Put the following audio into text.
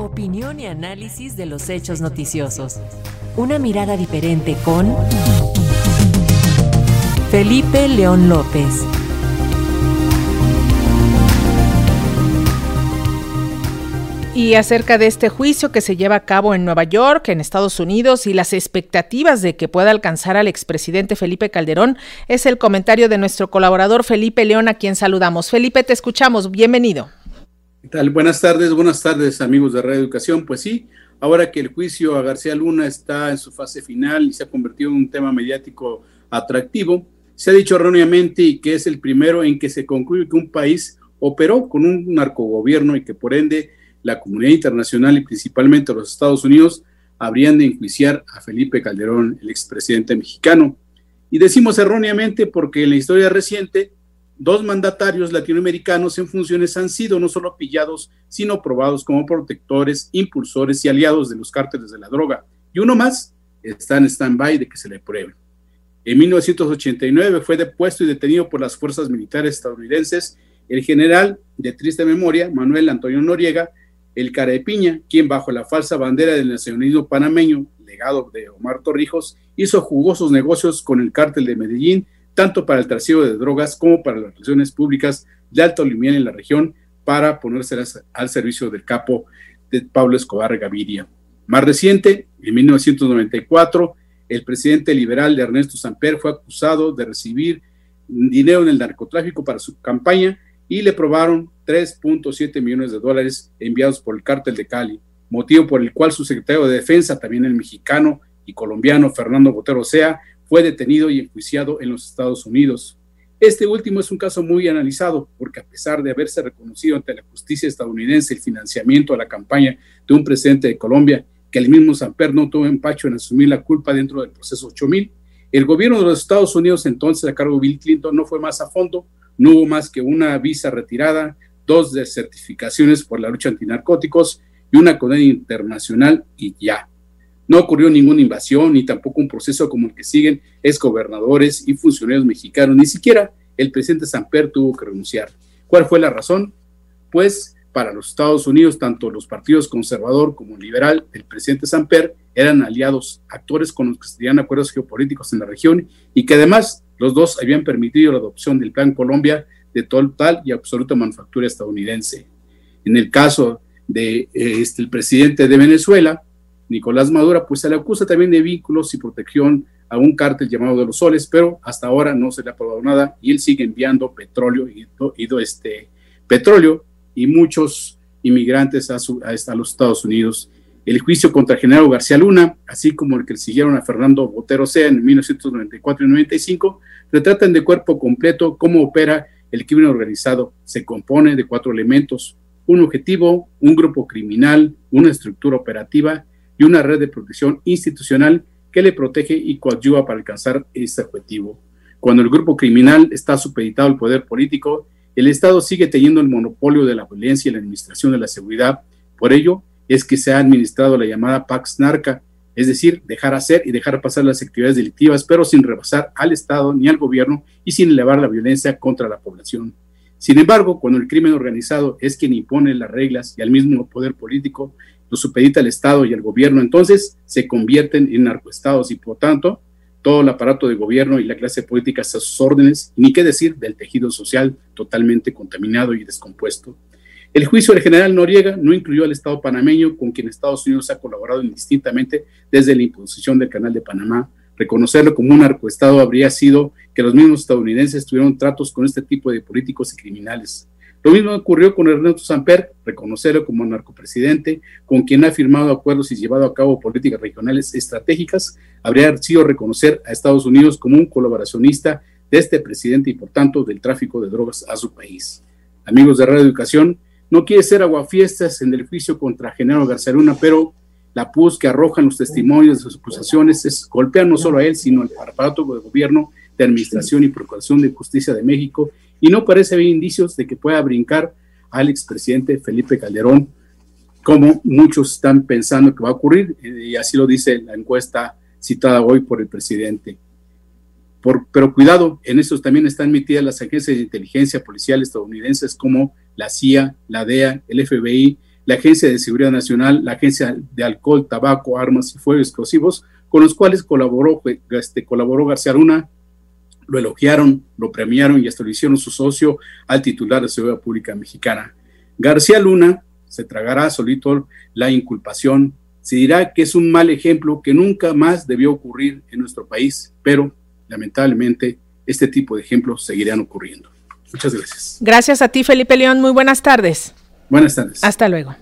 Opinión y análisis de los hechos noticiosos. Una mirada diferente con Felipe León López. Y acerca de este juicio que se lleva a cabo en Nueva York, en Estados Unidos, y las expectativas de que pueda alcanzar al expresidente Felipe Calderón, es el comentario de nuestro colaborador Felipe León, a quien saludamos. Felipe, te escuchamos. Bienvenido. Buenas tardes, buenas tardes amigos de Radio Educación. Pues sí, ahora que el juicio a García Luna está en su fase final y se ha convertido en un tema mediático atractivo, se ha dicho erróneamente que es el primero en que se concluye que un país operó con un narcogobierno y que por ende la comunidad internacional y principalmente los Estados Unidos habrían de enjuiciar a Felipe Calderón, el expresidente mexicano. Y decimos erróneamente porque en la historia reciente, dos mandatarios latinoamericanos en funciones han sido no solo pillados, sino probados como protectores, impulsores y aliados de los cárteles de la droga. Y uno más está en stand-by de que se le pruebe. En 1989 fue depuesto y detenido por las fuerzas militares estadounidenses el general de triste memoria, Manuel Antonio Noriega, el cara de piña, quien bajo la falsa bandera del nacionalismo panameño, legado de Omar Torrijos, hizo jugosos negocios con el cártel de Medellín, tanto para el trasiego de drogas como para las relaciones públicas de alto limiar en la región, para ponérselas al servicio del capo de Pablo Escobar Gaviria. Más reciente, en 1994, el presidente liberal de Ernesto Samper fue acusado de recibir dinero en el narcotráfico para su campaña y le probaron 3.7 millones de dólares enviados por el cártel de Cali, motivo por el cual su secretario de Defensa, también el mexicano y colombiano Fernando Botero Sea, fue detenido y enjuiciado en los Estados Unidos. Este último es un caso muy analizado porque a pesar de haberse reconocido ante la justicia estadounidense el financiamiento a la campaña de un presidente de Colombia, que el mismo Samper no tuvo empacho en asumir la culpa dentro del proceso 8000, el gobierno de los Estados Unidos entonces a cargo de Bill Clinton no fue más a fondo no hubo más que una visa retirada, dos certificaciones por la lucha antinarcóticos y una condena internacional y ya. No ocurrió ninguna invasión ni tampoco un proceso como el que siguen exgobernadores y funcionarios mexicanos. Ni siquiera el presidente Samper tuvo que renunciar. ¿Cuál fue la razón? Pues para los Estados Unidos, tanto los partidos conservador como liberal del presidente Samper eran aliados, actores con los que se tenían acuerdos geopolíticos en la región y que además los dos habían permitido la adopción del Plan Colombia de total y absoluta manufactura estadounidense. En el caso de eh, este, el presidente de Venezuela, Nicolás Maduro, pues se le acusa también de vínculos y protección a un cártel llamado de los soles, pero hasta ahora no se le ha probado nada y él sigue enviando petróleo y, este, petróleo y muchos inmigrantes a, los Estados Unidos el juicio contra general García Luna, así como el que le siguieron a Fernando Botero Sea en 1994 y 95, retratan de cuerpo completo cómo opera el crimen organizado. Se compone de cuatro elementos, un objetivo, un grupo criminal, una estructura operativa y una red de protección institucional que le protege y coadyuva para alcanzar este objetivo. Cuando el grupo criminal está supeditado al poder político, el Estado sigue teniendo el monopolio de la violencia y la administración de la seguridad. Por ello, es que se ha administrado la llamada Pax Narca, es decir, dejar hacer y dejar pasar las actividades delictivas, pero sin rebasar al Estado ni al gobierno y sin elevar la violencia contra la población. Sin embargo, cuando el crimen organizado es quien impone las reglas y al mismo poder político lo supedita al Estado y al gobierno, entonces se convierten en narcoestados y por tanto todo el aparato de gobierno y la clase política a sus órdenes, ni qué decir del tejido social totalmente contaminado y descompuesto. El juicio del general Noriega no incluyó al Estado panameño, con quien Estados Unidos ha colaborado indistintamente desde la imposición del Canal de Panamá. Reconocerlo como un narcoestado habría sido que los mismos estadounidenses tuvieron tratos con este tipo de políticos y criminales. Lo mismo ocurrió con Ernesto Samper, reconocerlo como narcopresidente, con quien ha firmado acuerdos y llevado a cabo políticas regionales estratégicas, habría sido reconocer a Estados Unidos como un colaboracionista de este presidente y por tanto del tráfico de drogas a su país. Amigos de Radio Educación, no quiere ser aguafiestas en el juicio contra Genaro García Luna, pero la pus que arrojan los testimonios de sus acusaciones es golpear no solo a él, sino al aparato de gobierno, de administración y procuración de justicia de México, y no parece haber indicios de que pueda brincar al expresidente Felipe Calderón, como muchos están pensando que va a ocurrir, eh, y así lo dice la encuesta citada hoy por el presidente. Pero cuidado, en eso también están metidas las agencias de inteligencia policial estadounidenses como la CIA, la DEA, el FBI, la Agencia de Seguridad Nacional, la Agencia de Alcohol, Tabaco, Armas y Fuegos Explosivos, con los cuales colaboró, este, colaboró García Luna, lo elogiaron, lo premiaron y hasta lo hicieron su socio al titular de Seguridad Pública Mexicana. García Luna se tragará solito la inculpación, se dirá que es un mal ejemplo que nunca más debió ocurrir en nuestro país, pero lamentablemente este tipo de ejemplos seguirán ocurriendo. Muchas gracias. Gracias a ti, Felipe León. Muy buenas tardes. Buenas tardes. Hasta luego.